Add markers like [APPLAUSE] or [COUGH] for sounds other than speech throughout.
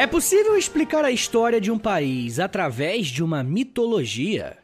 É possível explicar a história de um país através de uma mitologia?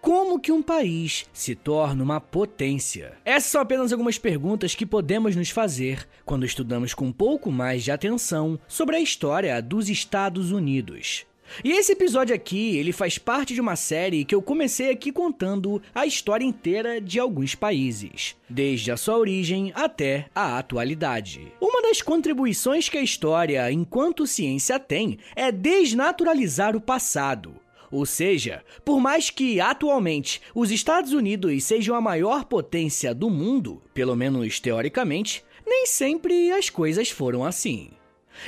Como que um país se torna uma potência? Essas são apenas algumas perguntas que podemos nos fazer quando estudamos com um pouco mais de atenção sobre a história dos Estados Unidos. E esse episódio aqui, ele faz parte de uma série que eu comecei aqui contando a história inteira de alguns países, desde a sua origem até a atualidade. Uma das contribuições que a história, enquanto ciência, tem é desnaturalizar o passado. Ou seja, por mais que atualmente os Estados Unidos sejam a maior potência do mundo, pelo menos teoricamente, nem sempre as coisas foram assim.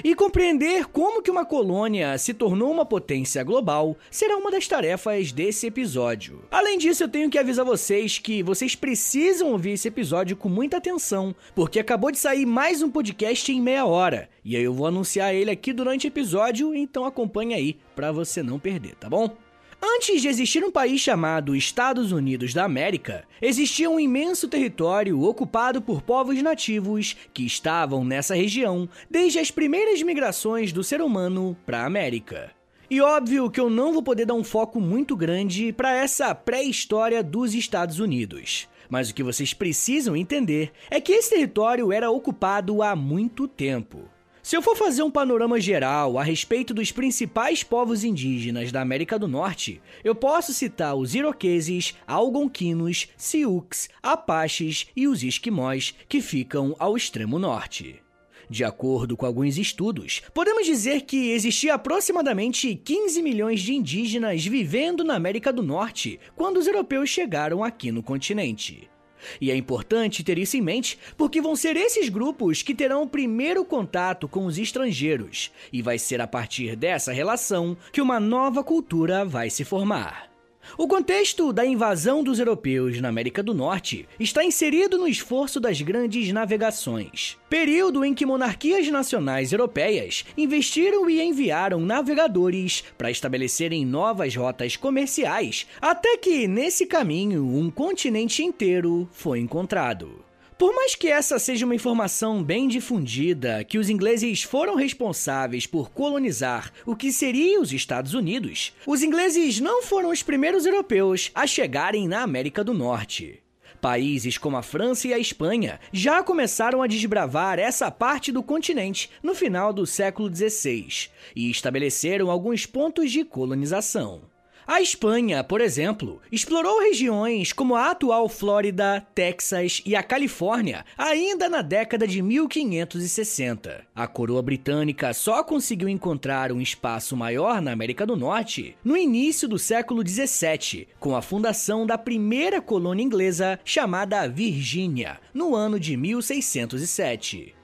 E compreender como que uma colônia se tornou uma potência global será uma das tarefas desse episódio. Além disso, eu tenho que avisar vocês que vocês precisam ouvir esse episódio com muita atenção, porque acabou de sair mais um podcast em meia hora, e aí eu vou anunciar ele aqui durante o episódio, então acompanhe aí para você não perder, tá bom? Antes de existir um país chamado Estados Unidos da América, existia um imenso território ocupado por povos nativos que estavam nessa região desde as primeiras migrações do ser humano para a América. E óbvio que eu não vou poder dar um foco muito grande para essa pré-história dos Estados Unidos. Mas o que vocês precisam entender é que esse território era ocupado há muito tempo. Se eu for fazer um panorama geral a respeito dos principais povos indígenas da América do Norte, eu posso citar os iroqueses, algonquinos, sioux, apaches e os esquimós, que ficam ao extremo norte. De acordo com alguns estudos, podemos dizer que existia aproximadamente 15 milhões de indígenas vivendo na América do Norte quando os europeus chegaram aqui no continente. E é importante ter isso em mente, porque vão ser esses grupos que terão o primeiro contato com os estrangeiros, e vai ser a partir dessa relação que uma nova cultura vai se formar. O contexto da invasão dos europeus na América do Norte está inserido no esforço das grandes navegações, período em que monarquias nacionais europeias investiram e enviaram navegadores para estabelecerem novas rotas comerciais, até que nesse caminho um continente inteiro foi encontrado. Por mais que essa seja uma informação bem difundida, que os ingleses foram responsáveis por colonizar o que seria os Estados Unidos, os ingleses não foram os primeiros europeus a chegarem na América do Norte. Países como a França e a Espanha já começaram a desbravar essa parte do continente no final do século XVI e estabeleceram alguns pontos de colonização. A Espanha, por exemplo, explorou regiões como a atual Flórida, Texas e a Califórnia ainda na década de 1560. A coroa britânica só conseguiu encontrar um espaço maior na América do Norte no início do século 17, com a fundação da primeira colônia inglesa chamada Virgínia, no ano de 1607.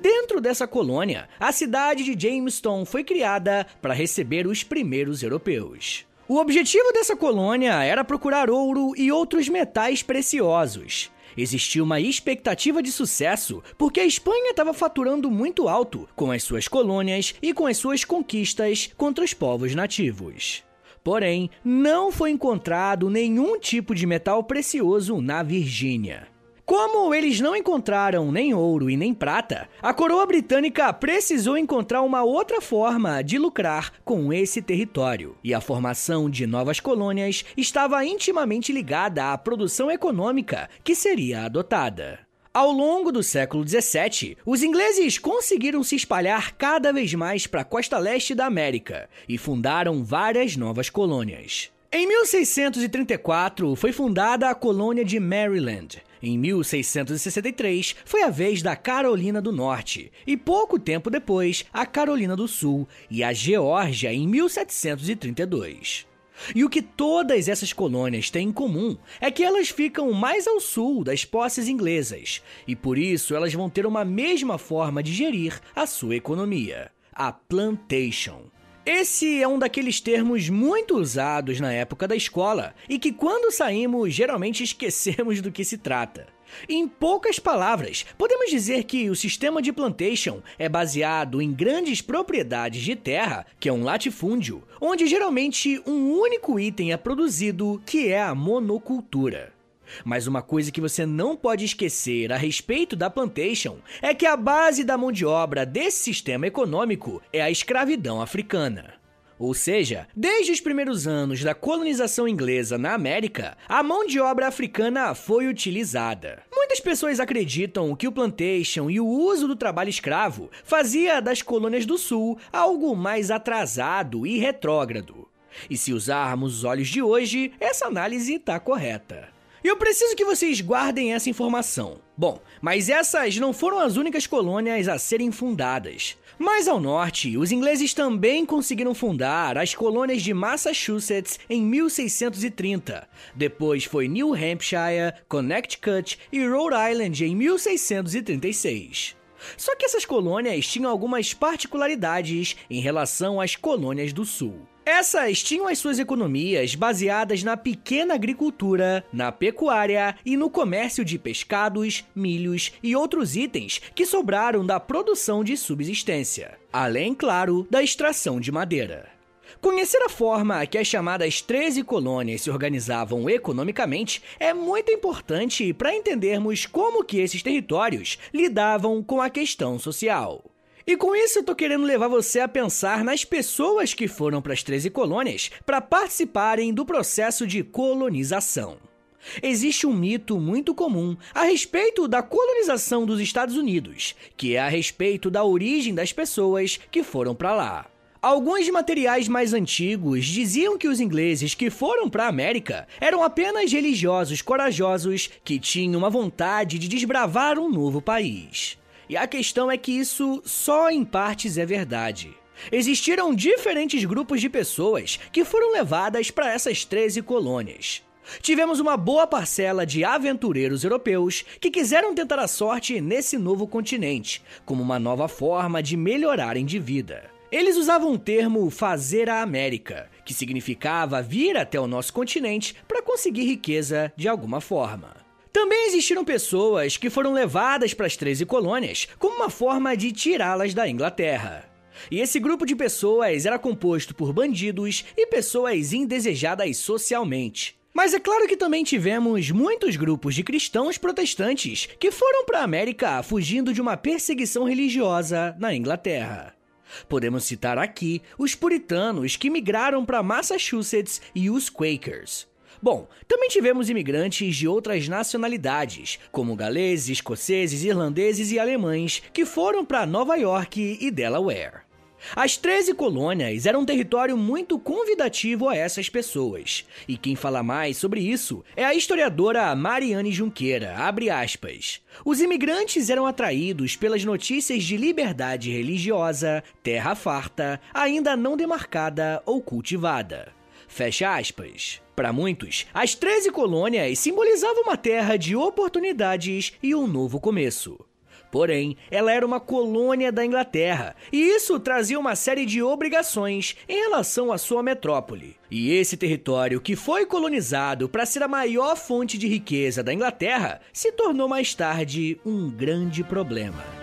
Dentro dessa colônia, a cidade de Jamestown foi criada para receber os primeiros europeus. O objetivo dessa colônia era procurar ouro e outros metais preciosos. Existia uma expectativa de sucesso porque a Espanha estava faturando muito alto com as suas colônias e com as suas conquistas contra os povos nativos. Porém, não foi encontrado nenhum tipo de metal precioso na Virgínia. Como eles não encontraram nem ouro e nem prata, a coroa britânica precisou encontrar uma outra forma de lucrar com esse território. E a formação de novas colônias estava intimamente ligada à produção econômica que seria adotada. Ao longo do século XVII, os ingleses conseguiram se espalhar cada vez mais para a costa leste da América e fundaram várias novas colônias. Em 1634, foi fundada a colônia de Maryland, em 1663, foi a vez da Carolina do Norte, e pouco tempo depois, a Carolina do Sul e a Geórgia em 1732. E o que todas essas colônias têm em comum é que elas ficam mais ao sul das posses inglesas, e por isso elas vão ter uma mesma forma de gerir a sua economia: a plantation. Esse é um daqueles termos muito usados na época da escola e que, quando saímos, geralmente esquecemos do que se trata. Em poucas palavras, podemos dizer que o sistema de plantation é baseado em grandes propriedades de terra, que é um latifúndio, onde geralmente um único item é produzido, que é a monocultura. Mas uma coisa que você não pode esquecer a respeito da plantation é que a base da mão de obra desse sistema econômico é a escravidão africana. Ou seja, desde os primeiros anos da colonização inglesa na América, a mão de obra africana foi utilizada. Muitas pessoas acreditam que o plantation e o uso do trabalho escravo fazia das colônias do sul algo mais atrasado e retrógrado. E se usarmos os olhos de hoje, essa análise está correta. E eu preciso que vocês guardem essa informação. Bom, mas essas não foram as únicas colônias a serem fundadas. Mais ao norte, os ingleses também conseguiram fundar as colônias de Massachusetts em 1630. Depois foi New Hampshire, Connecticut e Rhode Island em 1636. Só que essas colônias tinham algumas particularidades em relação às colônias do sul. Essas tinham as suas economias baseadas na pequena agricultura, na pecuária e no comércio de pescados, milhos e outros itens que sobraram da produção de subsistência, além, claro, da extração de madeira. Conhecer a forma que as chamadas 13 colônias se organizavam economicamente é muito importante para entendermos como que esses territórios lidavam com a questão social. E com isso eu tô querendo levar você a pensar nas pessoas que foram para as 13 colônias para participarem do processo de colonização. Existe um mito muito comum a respeito da colonização dos Estados Unidos, que é a respeito da origem das pessoas que foram para lá. Alguns materiais mais antigos diziam que os ingleses que foram para a América eram apenas religiosos corajosos que tinham uma vontade de desbravar um novo país. E a questão é que isso só em partes é verdade. Existiram diferentes grupos de pessoas que foram levadas para essas 13 colônias. Tivemos uma boa parcela de aventureiros europeus que quiseram tentar a sorte nesse novo continente, como uma nova forma de melhorarem de vida. Eles usavam o termo fazer a América, que significava vir até o nosso continente para conseguir riqueza de alguma forma. Também existiram pessoas que foram levadas para as 13 colônias como uma forma de tirá-las da Inglaterra. E esse grupo de pessoas era composto por bandidos e pessoas indesejadas socialmente. Mas é claro que também tivemos muitos grupos de cristãos protestantes que foram para a América fugindo de uma perseguição religiosa na Inglaterra. Podemos citar aqui os puritanos que migraram para Massachusetts e os Quakers. Bom, também tivemos imigrantes de outras nacionalidades, como galeses, escoceses, irlandeses e alemães, que foram para Nova York e Delaware. As 13 colônias eram um território muito convidativo a essas pessoas. E quem fala mais sobre isso é a historiadora Mariane Junqueira, Os imigrantes eram atraídos pelas notícias de liberdade religiosa, terra farta, ainda não demarcada ou cultivada. Fecha aspas. Para muitos, as 13 colônias simbolizavam uma terra de oportunidades e um novo começo. Porém, ela era uma colônia da Inglaterra, e isso trazia uma série de obrigações em relação à sua metrópole. E esse território, que foi colonizado para ser a maior fonte de riqueza da Inglaterra, se tornou mais tarde um grande problema.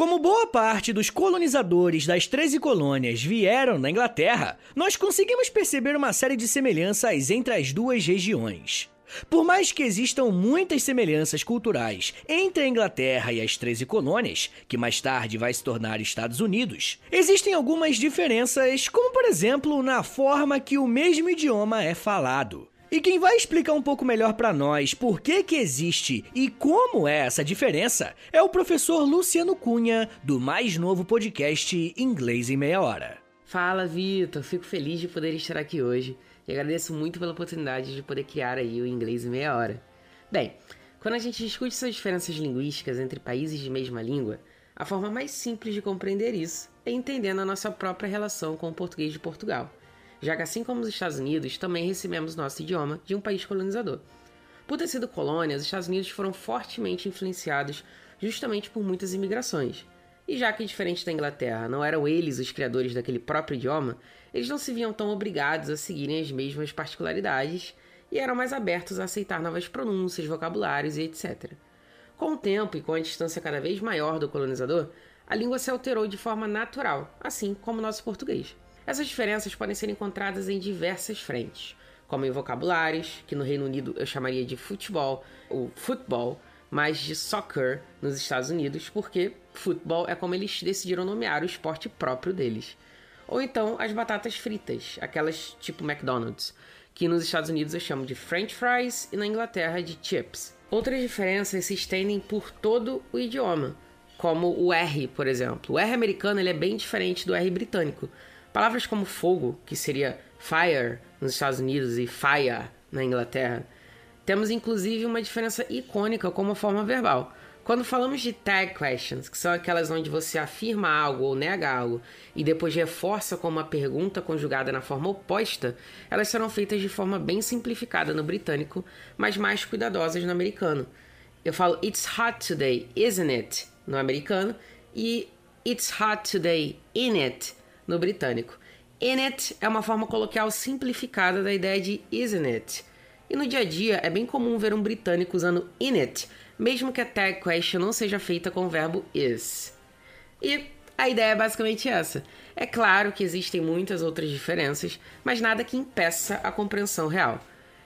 Como boa parte dos colonizadores das 13 colônias vieram da Inglaterra, nós conseguimos perceber uma série de semelhanças entre as duas regiões. Por mais que existam muitas semelhanças culturais entre a Inglaterra e as 13 colônias, que mais tarde vai se tornar Estados Unidos, existem algumas diferenças, como por exemplo na forma que o mesmo idioma é falado. E quem vai explicar um pouco melhor para nós por que que existe e como é essa diferença é o professor Luciano Cunha, do mais novo podcast Inglês em Meia Hora. Fala, Vitor. Fico feliz de poder estar aqui hoje e agradeço muito pela oportunidade de poder criar aí o Inglês em Meia Hora. Bem, quando a gente discute essas diferenças linguísticas entre países de mesma língua, a forma mais simples de compreender isso é entendendo a nossa própria relação com o português de Portugal já que assim como os Estados Unidos, também recebemos nosso idioma de um país colonizador. Por ter sido colônia, os Estados Unidos foram fortemente influenciados justamente por muitas imigrações. E já que, diferente da Inglaterra, não eram eles os criadores daquele próprio idioma, eles não se viam tão obrigados a seguirem as mesmas particularidades e eram mais abertos a aceitar novas pronúncias, vocabulários e etc. Com o tempo e com a distância cada vez maior do colonizador, a língua se alterou de forma natural, assim como o nosso português. Essas diferenças podem ser encontradas em diversas frentes, como em vocabulários, que no Reino Unido eu chamaria de futebol ou futebol, mas de soccer nos Estados Unidos, porque futebol é como eles decidiram nomear o esporte próprio deles. Ou então as batatas fritas, aquelas tipo McDonald's, que nos Estados Unidos eu chamo de French fries e na Inglaterra de chips. Outras diferenças se estendem por todo o idioma, como o R, por exemplo. O R americano ele é bem diferente do R britânico. Palavras como fogo, que seria fire nos Estados Unidos e fire na Inglaterra, temos inclusive uma diferença icônica como forma verbal. Quando falamos de tag questions, que são aquelas onde você afirma algo ou nega algo e depois reforça com uma pergunta conjugada na forma oposta, elas serão feitas de forma bem simplificada no britânico, mas mais cuidadosas no americano. Eu falo It's hot today, isn't it? no americano e It's hot today, in it no britânico. In it é uma forma coloquial simplificada da ideia de isn't it. E no dia a dia é bem comum ver um britânico usando in it mesmo que a tag question não seja feita com o verbo is. E a ideia é basicamente essa. É claro que existem muitas outras diferenças, mas nada que impeça a compreensão real.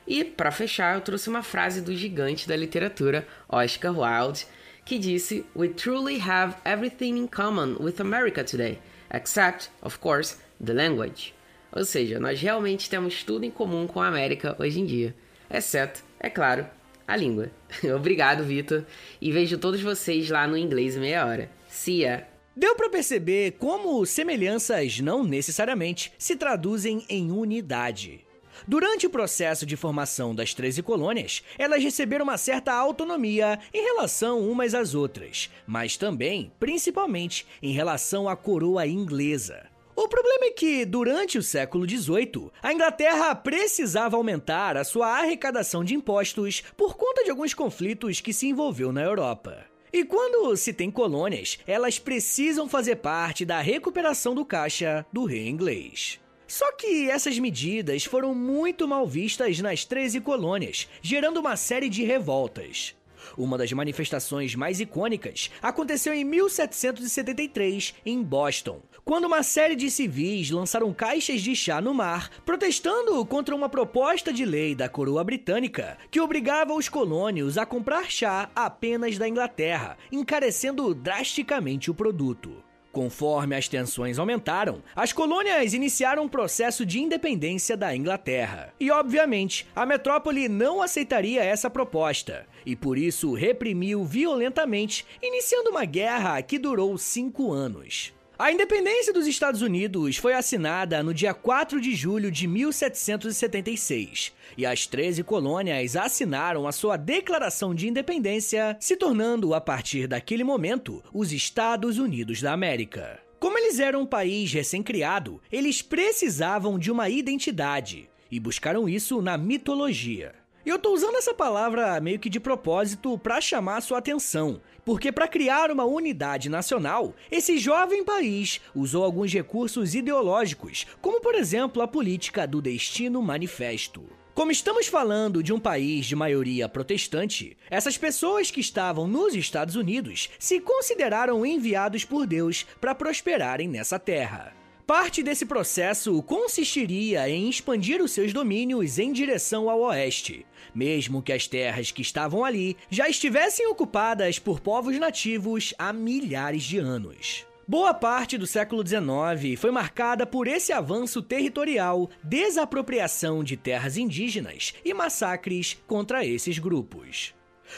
E, para fechar, eu trouxe uma frase do gigante da literatura, Oscar Wilde, que disse: We truly have everything in common with America today, except, of course, the language. Ou seja, nós realmente temos tudo em comum com a América hoje em dia, exceto, é claro, a língua. [LAUGHS] Obrigado, Vitor. E vejo todos vocês lá no Inglês Meia Hora. See ya! Deu para perceber como semelhanças não necessariamente se traduzem em unidade. Durante o processo de formação das 13 colônias, elas receberam uma certa autonomia em relação umas às outras, mas também, principalmente, em relação à coroa inglesa. O problema é que, durante o século XVIII, a Inglaterra precisava aumentar a sua arrecadação de impostos por conta de alguns conflitos que se envolveu na Europa. E quando se tem colônias, elas precisam fazer parte da recuperação do caixa do rei inglês. Só que essas medidas foram muito mal vistas nas 13 colônias, gerando uma série de revoltas. Uma das manifestações mais icônicas aconteceu em 1773, em Boston, quando uma série de civis lançaram caixas de chá no mar, protestando contra uma proposta de lei da coroa britânica que obrigava os colônios a comprar chá apenas da Inglaterra, encarecendo drasticamente o produto. Conforme as tensões aumentaram, as colônias iniciaram um processo de independência da Inglaterra. E, obviamente, a metrópole não aceitaria essa proposta, e por isso reprimiu violentamente, iniciando uma guerra que durou cinco anos. A independência dos Estados Unidos foi assinada no dia 4 de julho de 1776 e as 13 colônias assinaram a sua Declaração de Independência, se tornando, a partir daquele momento, os Estados Unidos da América. Como eles eram um país recém-criado, eles precisavam de uma identidade e buscaram isso na mitologia. E eu tô usando essa palavra meio que de propósito para chamar sua atenção, porque para criar uma unidade nacional, esse jovem país usou alguns recursos ideológicos, como por exemplo a política do Destino Manifesto. Como estamos falando de um país de maioria protestante, essas pessoas que estavam nos Estados Unidos se consideraram enviados por Deus para prosperarem nessa terra. Parte desse processo consistiria em expandir os seus domínios em direção ao oeste, mesmo que as terras que estavam ali já estivessem ocupadas por povos nativos há milhares de anos. Boa parte do século XIX foi marcada por esse avanço territorial, desapropriação de terras indígenas e massacres contra esses grupos.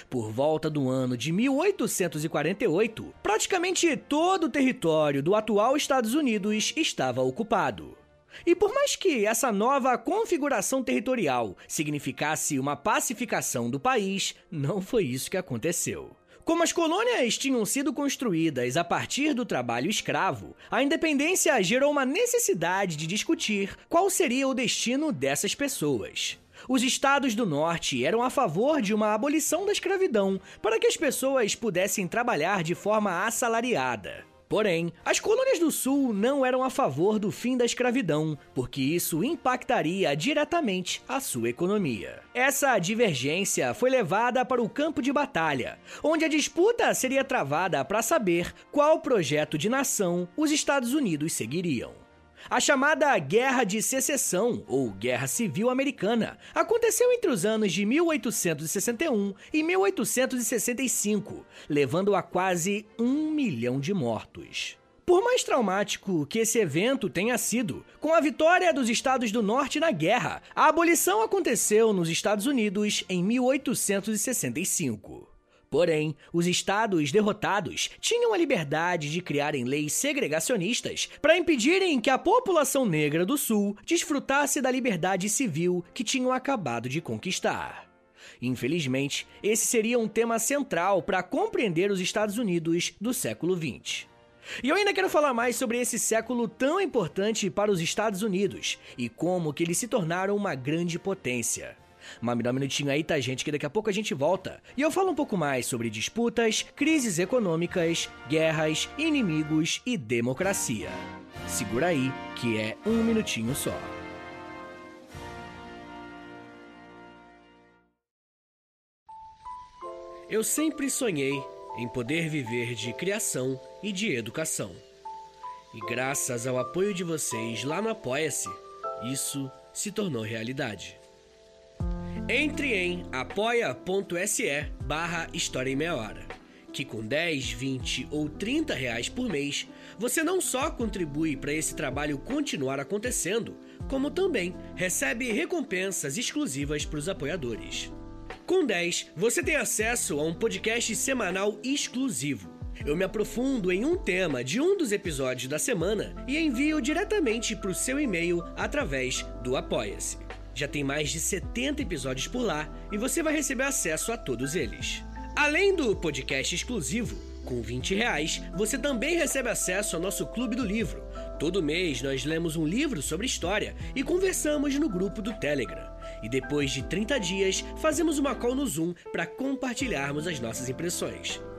Por volta do ano de 1848, praticamente todo o território do atual Estados Unidos estava ocupado. E por mais que essa nova configuração territorial significasse uma pacificação do país, não foi isso que aconteceu. Como as colônias tinham sido construídas a partir do trabalho escravo, a independência gerou uma necessidade de discutir qual seria o destino dessas pessoas. Os estados do norte eram a favor de uma abolição da escravidão para que as pessoas pudessem trabalhar de forma assalariada. Porém, as colônias do Sul não eram a favor do fim da escravidão, porque isso impactaria diretamente a sua economia. Essa divergência foi levada para o campo de batalha, onde a disputa seria travada para saber qual projeto de nação os Estados Unidos seguiriam. A chamada Guerra de Secessão, ou Guerra Civil Americana, aconteceu entre os anos de 1861 e 1865, levando a quase um milhão de mortos. Por mais traumático que esse evento tenha sido, com a vitória dos Estados do Norte na guerra, a abolição aconteceu nos Estados Unidos em 1865. Porém, os estados derrotados tinham a liberdade de criarem leis segregacionistas para impedirem que a população negra do Sul desfrutasse da liberdade civil que tinham acabado de conquistar. Infelizmente, esse seria um tema central para compreender os Estados Unidos do século XX. E eu ainda quero falar mais sobre esse século tão importante para os Estados Unidos e como que eles se tornaram uma grande potência. Mas me dá um minutinho aí, tá, gente, que daqui a pouco a gente volta. E eu falo um pouco mais sobre disputas, crises econômicas, guerras, inimigos e democracia. Segura aí, que é um minutinho só. Eu sempre sonhei em poder viver de criação e de educação. E graças ao apoio de vocês lá no Apoia-se, isso se tornou realidade. Entre em apoia.se barra História em Meia Hora, que com 10, 20 ou 30 reais por mês, você não só contribui para esse trabalho continuar acontecendo, como também recebe recompensas exclusivas para os apoiadores. Com 10, você tem acesso a um podcast semanal exclusivo. Eu me aprofundo em um tema de um dos episódios da semana e envio diretamente para o seu e-mail através do Apoia-se. Já tem mais de 70 episódios por lá e você vai receber acesso a todos eles. Além do podcast exclusivo, com 20 reais, você também recebe acesso ao nosso Clube do Livro. Todo mês nós lemos um livro sobre história e conversamos no grupo do Telegram. E depois de 30 dias, fazemos uma call no Zoom para compartilharmos as nossas impressões.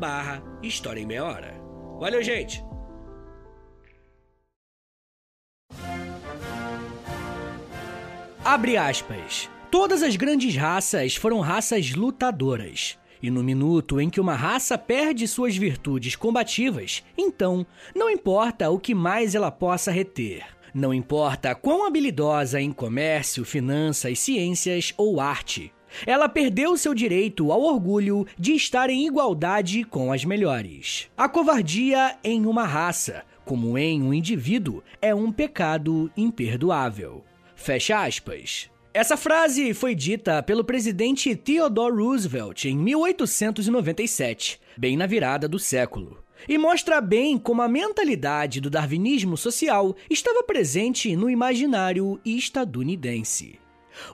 barra História em Meia Hora. Valeu, gente! Abre aspas. Todas as grandes raças foram raças lutadoras. E no minuto em que uma raça perde suas virtudes combativas, então não importa o que mais ela possa reter. Não importa quão habilidosa em comércio, finanças, ciências ou arte. Ela perdeu seu direito ao orgulho de estar em igualdade com as melhores. A covardia em uma raça, como em um indivíduo, é um pecado imperdoável. Fecha aspas. Essa frase foi dita pelo presidente Theodore Roosevelt em 1897, bem na virada do século. E mostra bem como a mentalidade do darwinismo social estava presente no imaginário estadunidense.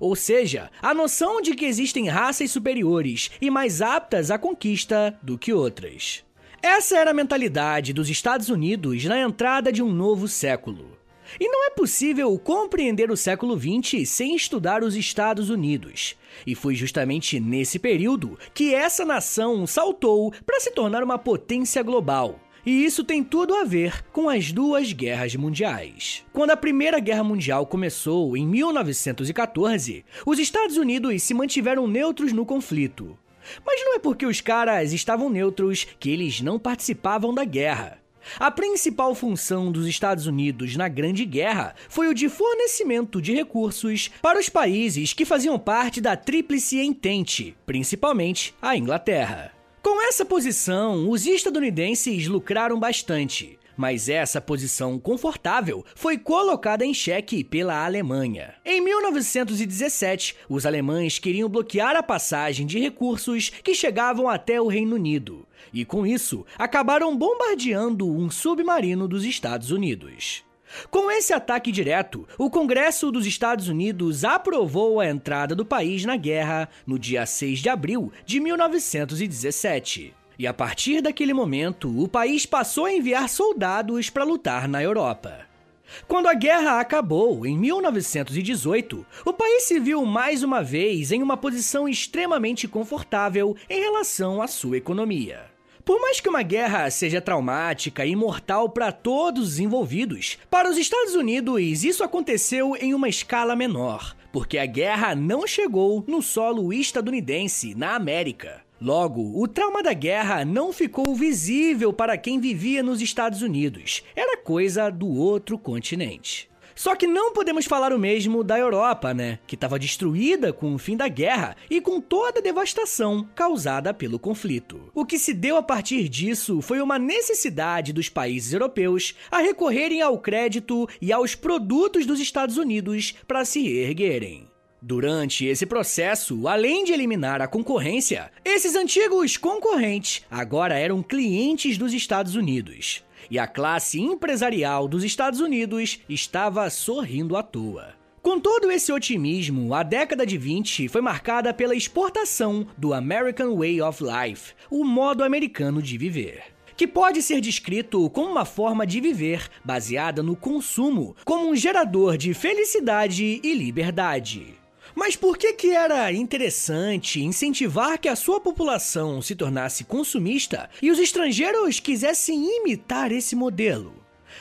Ou seja, a noção de que existem raças superiores e mais aptas à conquista do que outras. Essa era a mentalidade dos Estados Unidos na entrada de um novo século. E não é possível compreender o século XX sem estudar os Estados Unidos. E foi justamente nesse período que essa nação saltou para se tornar uma potência global, e isso tem tudo a ver com as duas guerras mundiais. Quando a Primeira Guerra Mundial começou em 1914, os Estados Unidos se mantiveram neutros no conflito. Mas não é porque os caras estavam neutros que eles não participavam da guerra. A principal função dos Estados Unidos na Grande Guerra foi o de fornecimento de recursos para os países que faziam parte da Tríplice Entente, principalmente a Inglaterra. Com essa posição, os estadunidenses lucraram bastante, Mas essa posição confortável foi colocada em xeque pela Alemanha. Em 1917, os alemães queriam bloquear a passagem de recursos que chegavam até o Reino Unido, e com isso acabaram bombardeando um submarino dos Estados Unidos. Com esse ataque direto, o Congresso dos Estados Unidos aprovou a entrada do país na guerra no dia 6 de abril de 1917. E a partir daquele momento, o país passou a enviar soldados para lutar na Europa. Quando a guerra acabou, em 1918, o país se viu mais uma vez em uma posição extremamente confortável em relação à sua economia. Por mais que uma guerra seja traumática e mortal para todos os envolvidos, para os Estados Unidos isso aconteceu em uma escala menor, porque a guerra não chegou no solo estadunidense, na América. Logo, o trauma da guerra não ficou visível para quem vivia nos Estados Unidos. Era coisa do outro continente. Só que não podemos falar o mesmo da Europa, né? Que estava destruída com o fim da guerra e com toda a devastação causada pelo conflito. O que se deu a partir disso foi uma necessidade dos países europeus a recorrerem ao crédito e aos produtos dos Estados Unidos para se reerguerem. Durante esse processo, além de eliminar a concorrência, esses antigos concorrentes agora eram clientes dos Estados Unidos. E a classe empresarial dos Estados Unidos estava sorrindo à toa. Com todo esse otimismo, a década de 20 foi marcada pela exportação do American Way of Life, o modo americano de viver que pode ser descrito como uma forma de viver baseada no consumo, como um gerador de felicidade e liberdade. Mas por que que era interessante incentivar que a sua população se tornasse consumista e os estrangeiros quisessem imitar esse modelo?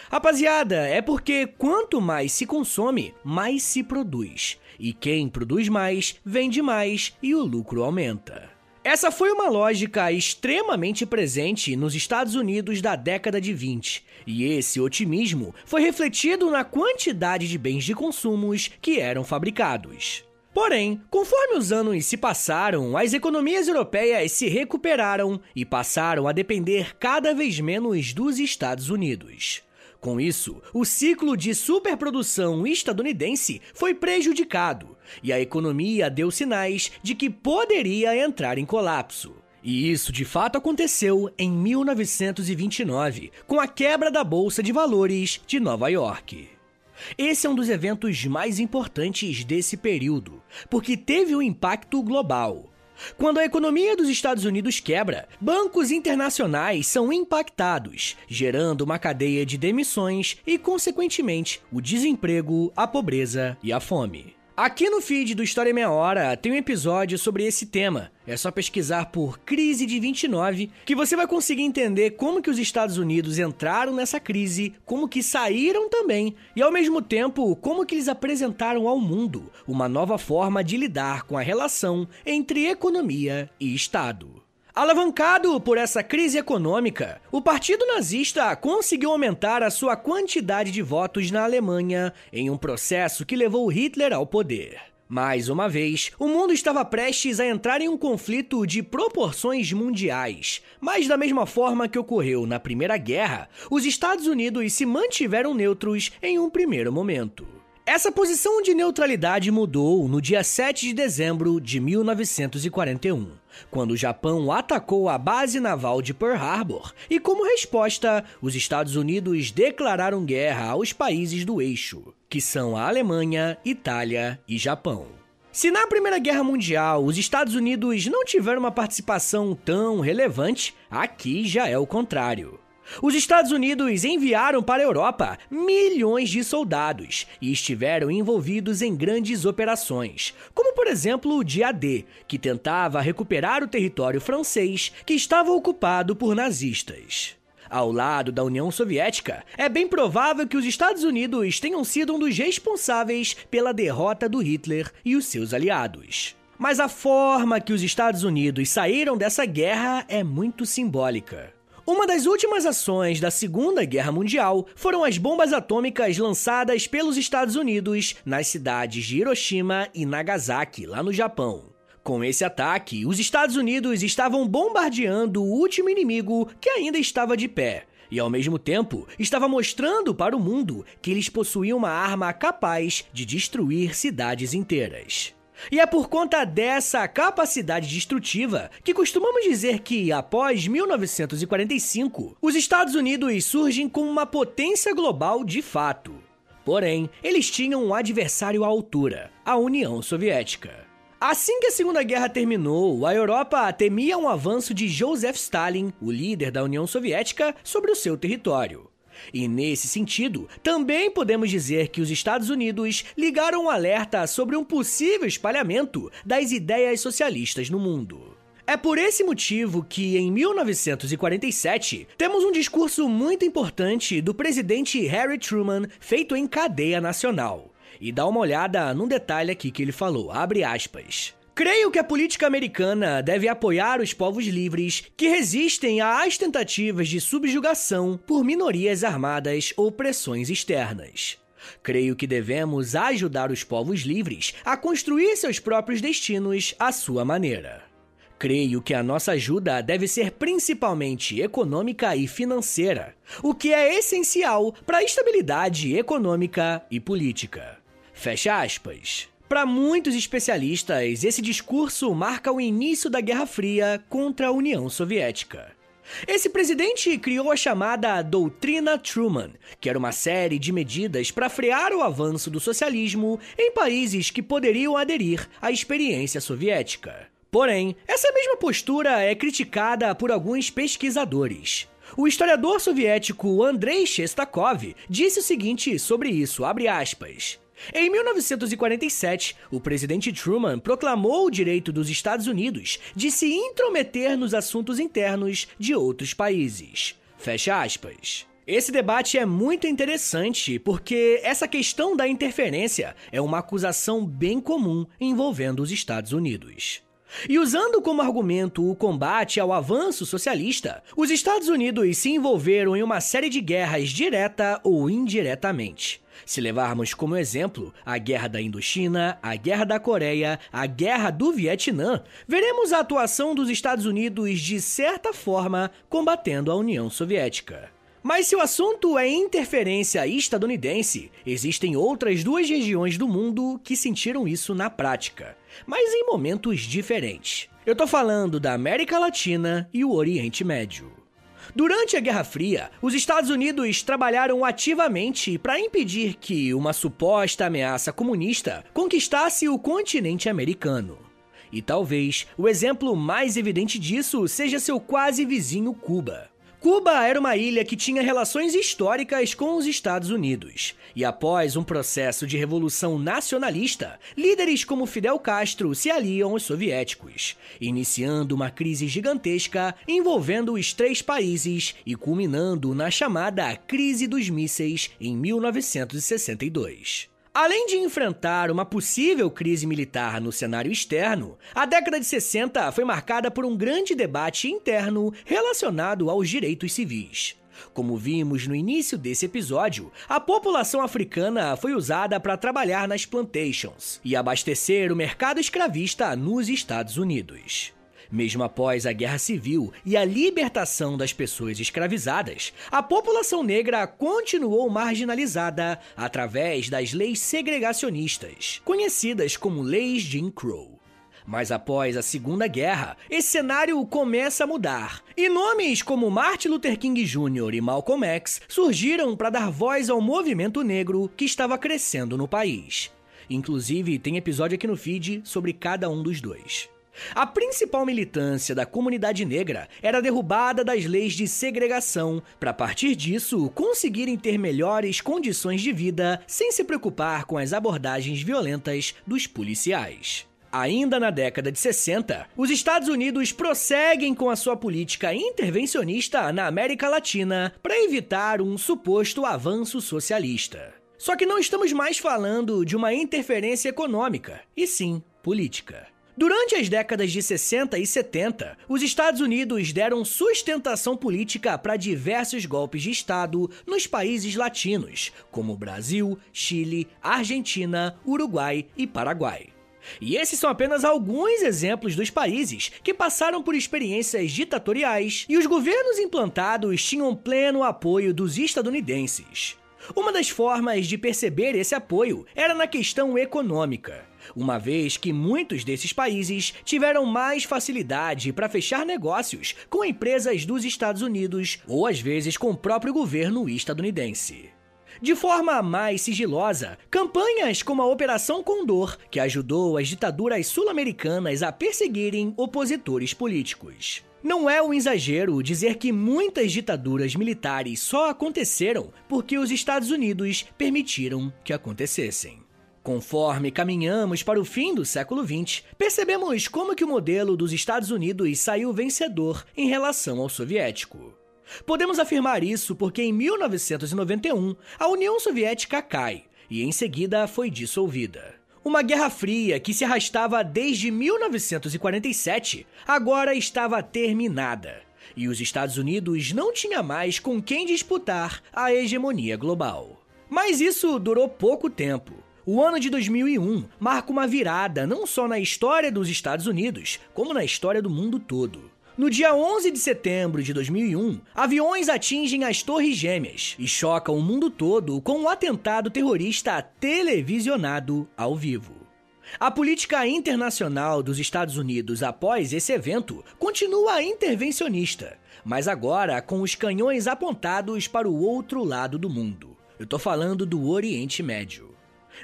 Rapaziada, é porque quanto mais se consome, mais se produz. E quem produz mais, vende mais e o lucro aumenta. Essa foi uma lógica extremamente presente nos Estados Unidos da década de 20, e esse otimismo foi refletido na quantidade de bens de consumos que eram fabricados. Porém, conforme os anos se passaram, as economias europeias se recuperaram e passaram a depender cada vez menos dos Estados Unidos. Com isso, o ciclo de superprodução estadunidense foi prejudicado e a economia deu sinais de que poderia entrar em colapso. E isso de fato aconteceu em 1929, com a quebra da Bolsa de Valores de Nova York. Esse é um dos eventos mais importantes desse período, porque teve um impacto global. Quando a economia dos Estados Unidos quebra, bancos internacionais são impactados, gerando uma cadeia de demissões e, consequentemente, o desemprego, a pobreza e a fome. Aqui no feed do História Meia Hora tem um episódio sobre esse tema. É só pesquisar por Crise de 29 que você vai conseguir entender como que os Estados Unidos entraram nessa crise, como que saíram também e ao mesmo tempo como que eles apresentaram ao mundo uma nova forma de lidar com a relação entre economia e Estado. Alavancado por essa crise econômica, o Partido Nazista conseguiu aumentar a sua quantidade de votos na Alemanha em um processo que levou Hitler ao poder. Mais uma vez, o mundo estava prestes a entrar em um conflito de proporções mundiais. Mas, da mesma forma que ocorreu na Primeira Guerra, os Estados Unidos se mantiveram neutros em um primeiro momento. Essa posição de neutralidade mudou no dia 7 de dezembro de 1941, quando o Japão atacou a base naval de Pearl Harbor e, como resposta, os Estados Unidos declararam guerra aos países do eixo, que são a Alemanha, Itália e Japão. Se na Primeira Guerra Mundial os Estados Unidos não tiveram uma participação tão relevante, aqui já é o contrário. Os Estados Unidos enviaram para a Europa milhões de soldados e estiveram envolvidos em grandes operações, como por exemplo o Dia D, que tentava recuperar o território francês que estava ocupado por nazistas. Ao lado da União Soviética, é bem provável que os Estados Unidos tenham sido um dos responsáveis pela derrota do Hitler e os seus aliados. Mas a forma que os Estados Unidos saíram dessa guerra é muito simbólica. Uma das últimas ações da Segunda Guerra Mundial foram as bombas atômicas lançadas pelos Estados Unidos nas cidades de Hiroshima e Nagasaki, lá no Japão. Com esse ataque, os Estados Unidos estavam bombardeando o último inimigo que ainda estava de pé. E ao mesmo tempo, estava mostrando para o mundo que eles possuíam uma arma capaz de destruir cidades inteiras. E é por conta dessa capacidade destrutiva que costumamos dizer que, após 1945, os Estados Unidos surgem como uma potência global de fato. Porém, eles tinham um adversário à altura, a União Soviética. Assim que a Segunda Guerra terminou, a Europa temia um avanço de Joseph Stalin, o líder da União Soviética, sobre o seu território. E nesse sentido, também podemos dizer que os Estados Unidos ligaram um alerta sobre um possível espalhamento das ideias socialistas no mundo. É por esse motivo que, em 1947, temos um discurso muito importante do presidente Harry Truman feito em cadeia nacional. E dá uma olhada num detalhe aqui que ele falou, abre aspas. Creio que a política americana deve apoiar os povos livres que resistem às tentativas de subjugação por minorias armadas ou pressões externas. Creio que devemos ajudar os povos livres a construir seus próprios destinos à sua maneira. Creio que a nossa ajuda deve ser principalmente econômica e financeira, o que é essencial para a estabilidade econômica e política. Fecha aspas. Para muitos especialistas, esse discurso marca o início da Guerra Fria contra a União Soviética. Esse presidente criou a chamada Doutrina Truman, que era uma série de medidas para frear o avanço do socialismo em países que poderiam aderir à experiência soviética. Porém, essa mesma postura é criticada por alguns pesquisadores. O historiador soviético Andrei Shestakov disse o seguinte sobre isso, abre aspas. Em 1947, o presidente Truman proclamou o direito dos Estados Unidos de se intrometer nos assuntos internos de outros países. Fecha aspas. Esse debate é muito interessante porque essa questão da interferência é uma acusação bem comum envolvendo os Estados Unidos. E usando como argumento o combate ao avanço socialista, os Estados Unidos se envolveram em uma série de guerras direta ou indiretamente. Se levarmos como exemplo a Guerra da Indochina, a Guerra da Coreia, a Guerra do Vietnã, veremos a atuação dos Estados Unidos de certa forma combatendo a União Soviética. Mas se o assunto é interferência estadunidense, existem outras duas regiões do mundo que sentiram isso na prática, mas em momentos diferentes. Eu tô falando da América Latina e o Oriente Médio. Durante a Guerra Fria, os Estados Unidos trabalharam ativamente para impedir que uma suposta ameaça comunista conquistasse o continente americano. E talvez o exemplo mais evidente disso seja seu quase vizinho Cuba. Cuba era uma ilha que tinha relações históricas com os Estados Unidos. E após um processo de revolução nacionalista, líderes como Fidel Castro se aliam aos soviéticos, iniciando uma crise gigantesca envolvendo os três países e culminando na chamada Crise dos Mísseis em 1962. Além de enfrentar uma possível crise militar no cenário externo, a década de 60 foi marcada por um grande debate interno relacionado aos direitos civis. Como vimos no início desse episódio, a população africana foi usada para trabalhar nas plantations e abastecer o mercado escravista nos Estados Unidos. Mesmo após a Guerra Civil e a libertação das pessoas escravizadas, a população negra continuou marginalizada através das leis segregacionistas, conhecidas como Leis Jim Crow. Mas após a Segunda Guerra, esse cenário começa a mudar. E nomes como Martin Luther King Jr. e Malcolm X surgiram para dar voz ao movimento negro que estava crescendo no país. Inclusive, tem episódio aqui no feed sobre cada um dos dois. A principal militância da comunidade negra era a derrubada das leis de segregação, para a partir disso conseguirem ter melhores condições de vida sem se preocupar com as abordagens violentas dos policiais. Ainda na década de 60, os Estados Unidos prosseguem com a sua política intervencionista na América Latina para evitar um suposto avanço socialista. Só que não estamos mais falando de uma interferência econômica, e sim política. Durante as décadas de 60 e 70, os Estados Unidos deram sustentação política para diversos golpes de Estado nos países latinos, como Brasil, Chile, Argentina, Uruguai e Paraguai. E esses são apenas alguns exemplos dos países que passaram por experiências ditatoriais e os governos implantados tinham pleno apoio dos estadunidenses. Uma das formas de perceber esse apoio era na questão econômica, uma vez que muitos desses países tiveram mais facilidade para fechar negócios com empresas dos Estados Unidos ou às vezes com o próprio governo estadunidense. De forma mais sigilosa, campanhas como a Operação Condor, que ajudou as ditaduras sul-americanas a perseguirem opositores políticos. Não é um exagero dizer que muitas ditaduras militares só aconteceram porque os Estados Unidos permitiram que acontecessem. Conforme caminhamos para o fim do século XX, percebemos como que o modelo dos Estados Unidos saiu vencedor em relação ao soviético. Podemos afirmar isso porque em 1991 a União Soviética cai e em seguida foi dissolvida. Uma guerra fria que se arrastava desde 1947 agora estava terminada e os Estados Unidos não tinha mais com quem disputar a hegemonia global. Mas isso durou pouco tempo. O ano de 2001 marca uma virada não só na história dos Estados Unidos, como na história do mundo todo. No dia 11 de setembro de 2001, aviões atingem as Torres Gêmeas e chocam o mundo todo com um atentado terrorista televisionado ao vivo. A política internacional dos Estados Unidos após esse evento continua intervencionista, mas agora com os canhões apontados para o outro lado do mundo. Eu tô falando do Oriente Médio.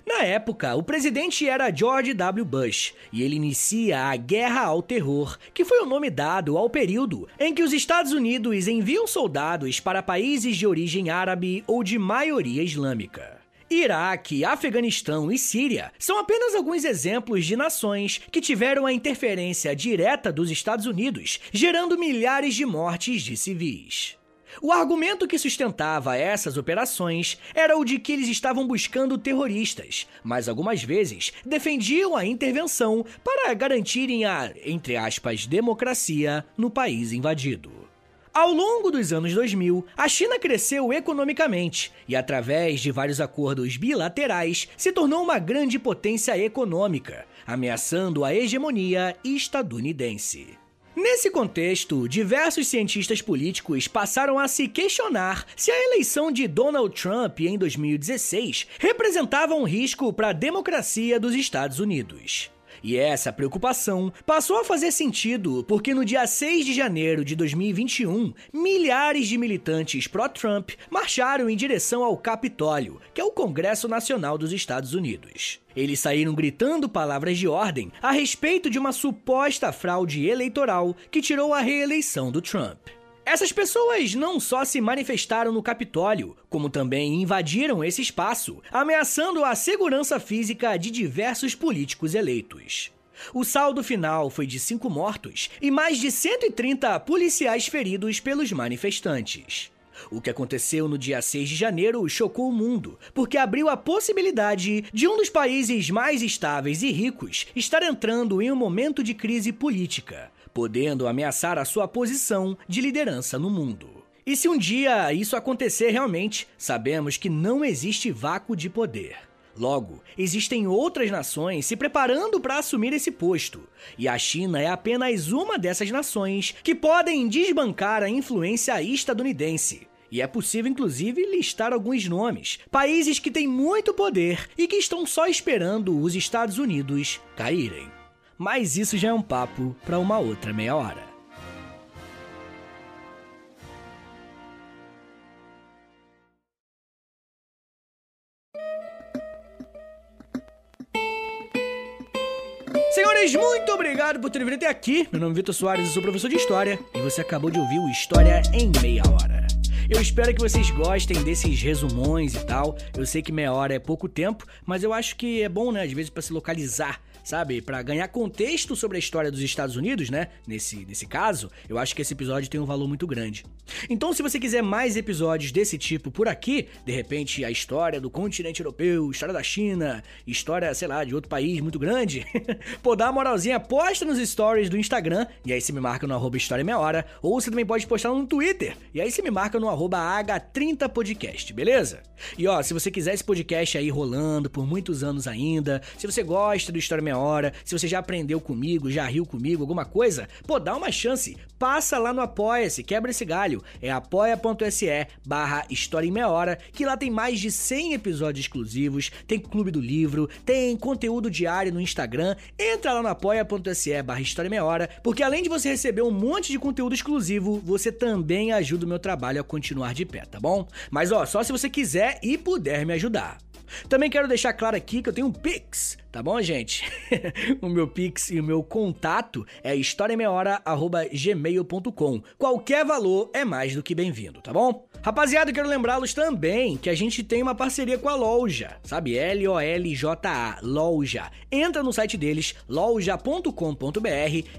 Na época, o presidente era George W. Bush e ele inicia a Guerra ao Terror, que foi o nome dado ao período em que os Estados Unidos enviam soldados para países de origem árabe ou de maioria islâmica. Iraque, Afeganistão e Síria são apenas alguns exemplos de nações que tiveram a interferência direta dos Estados Unidos, gerando milhares de mortes de civis. O argumento que sustentava essas operações era o de que eles estavam buscando terroristas, mas algumas vezes defendiam a intervenção para garantirem a, entre aspas, democracia no país invadido. Ao longo dos anos 2000, a China cresceu economicamente e, através de vários acordos bilaterais, se tornou uma grande potência econômica, ameaçando a hegemonia estadunidense. Nesse contexto, diversos cientistas políticos passaram a se questionar se a eleição de Donald Trump em 2016 representava um risco para a democracia dos Estados Unidos. E essa preocupação passou a fazer sentido porque no dia 6 de janeiro de 2021, milhares de militantes pró-Trump marcharam em direção ao Capitólio, que é o Congresso Nacional dos Estados Unidos. Eles saíram gritando palavras de ordem a respeito de uma suposta fraude eleitoral que tirou a reeleição do Trump. Essas pessoas não só se manifestaram no Capitólio, como também invadiram esse espaço, ameaçando a segurança física de diversos políticos eleitos. O saldo final foi de cinco mortos e mais de 130 policiais feridos pelos manifestantes. O que aconteceu no dia 6 de janeiro chocou o mundo, porque abriu a possibilidade de um dos países mais estáveis e ricos estar entrando em um momento de crise política, podendo ameaçar a sua posição de liderança no mundo. E se um dia isso acontecer realmente, sabemos que não existe vácuo de poder. Logo, existem outras nações se preparando para assumir esse posto, e a China é apenas uma dessas nações que podem desbancar a influência estadunidense. E é possível, inclusive, listar alguns nomes, países que têm muito poder e que estão só esperando os Estados Unidos caírem. Mas isso já é um papo para uma outra meia hora. Senhores, muito obrigado por terem vindo até aqui. Meu nome é Vitor Soares, eu sou professor de História e você acabou de ouvir o História em Meia Hora. Eu espero que vocês gostem desses resumões e tal. Eu sei que meia hora é pouco tempo, mas eu acho que é bom, né, às vezes, para se localizar sabe? Para ganhar contexto sobre a história dos Estados Unidos, né? Nesse, nesse caso, eu acho que esse episódio tem um valor muito grande. Então, se você quiser mais episódios desse tipo por aqui, de repente a história do continente europeu, história da China, história, sei lá, de outro país muito grande, [LAUGHS] pô, dá uma moralzinha, posta nos stories do Instagram, e aí você me marca no arroba História Meia Hora, ou você também pode postar no Twitter, e aí você me marca no arroba H30podcast, beleza? E ó, se você quiser esse podcast aí rolando por muitos anos ainda, se você gosta do História Meia Meia Hora, se você já aprendeu comigo, já riu comigo, alguma coisa, pô, dá uma chance. Passa lá no Apoia-se, quebra esse galho. É apoia.se barra História em Meia Hora, que lá tem mais de 100 episódios exclusivos, tem clube do livro, tem conteúdo diário no Instagram. Entra lá no apoia.se barra História em Meia Hora, porque além de você receber um monte de conteúdo exclusivo, você também ajuda o meu trabalho a continuar de pé, tá bom? Mas ó, só se você quiser e puder me ajudar. Também quero deixar claro aqui que eu tenho um Pix, tá bom, gente? [LAUGHS] [LAUGHS] o meu Pix e o meu contato é historiameiahora.gmail.com. Qualquer valor é mais do que bem-vindo, tá bom? Rapaziada, quero lembrá-los também que a gente tem uma parceria com a Loja, sabe? L-O-L-J-A, Loja. Entra no site deles, loja.com.br,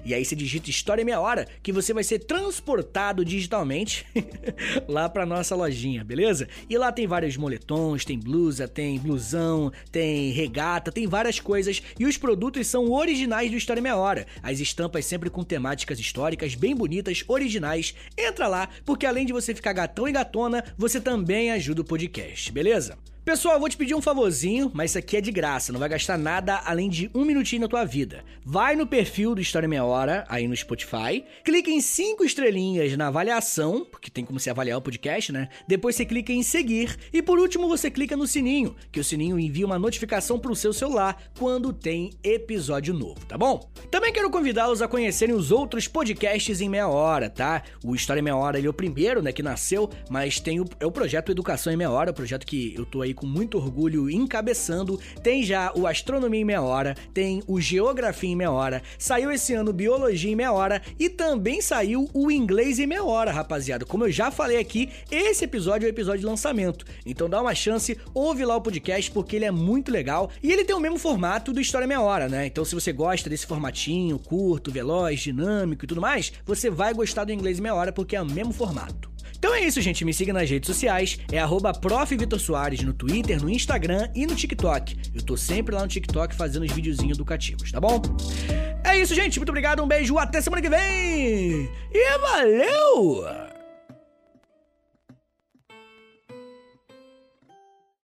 e aí você digita História Meia Hora, que você vai ser transportado digitalmente [LAUGHS] lá pra nossa lojinha, beleza? E lá tem vários moletons, tem blusa, tem blusão, tem regata, tem várias coisas, e os produtos são originais do História Meia Hora. As estampas sempre com temáticas históricas bem bonitas, originais. Entra lá, porque além de você ficar gatão e gatão, você também ajuda o podcast, beleza? Pessoal, eu vou te pedir um favorzinho, mas isso aqui é de graça, não vai gastar nada além de um minutinho na tua vida. Vai no perfil do História Meia Hora, aí no Spotify, clica em cinco estrelinhas na avaliação, porque tem como você avaliar o podcast, né? Depois você clica em seguir e por último você clica no sininho, que o sininho envia uma notificação pro seu celular quando tem episódio novo, tá bom? Também quero convidá-los a conhecerem os outros podcasts em meia hora, tá? O História Meia Hora ele é o primeiro, né, que nasceu, mas tem o, é o projeto Educação em Meia Hora, o projeto que eu tô aí com muito orgulho encabeçando. Tem já o Astronomia em Meia Hora, tem o Geografia em Meia Hora, saiu esse ano Biologia em Meia Hora e também saiu o Inglês em Meia Hora, rapaziada. Como eu já falei aqui, esse episódio é o episódio de lançamento. Então dá uma chance, ouve lá o podcast porque ele é muito legal e ele tem o mesmo formato do História Meia Hora, né? Então se você gosta desse formatinho curto, veloz, dinâmico e tudo mais, você vai gostar do Inglês em Meia Hora porque é o mesmo formato. Então é isso, gente. Me siga nas redes sociais. É arroba no Twitter, no Instagram e no TikTok. Eu tô sempre lá no TikTok fazendo os videozinhos educativos, tá bom? É isso, gente. Muito obrigado, um beijo, até semana que vem! E valeu!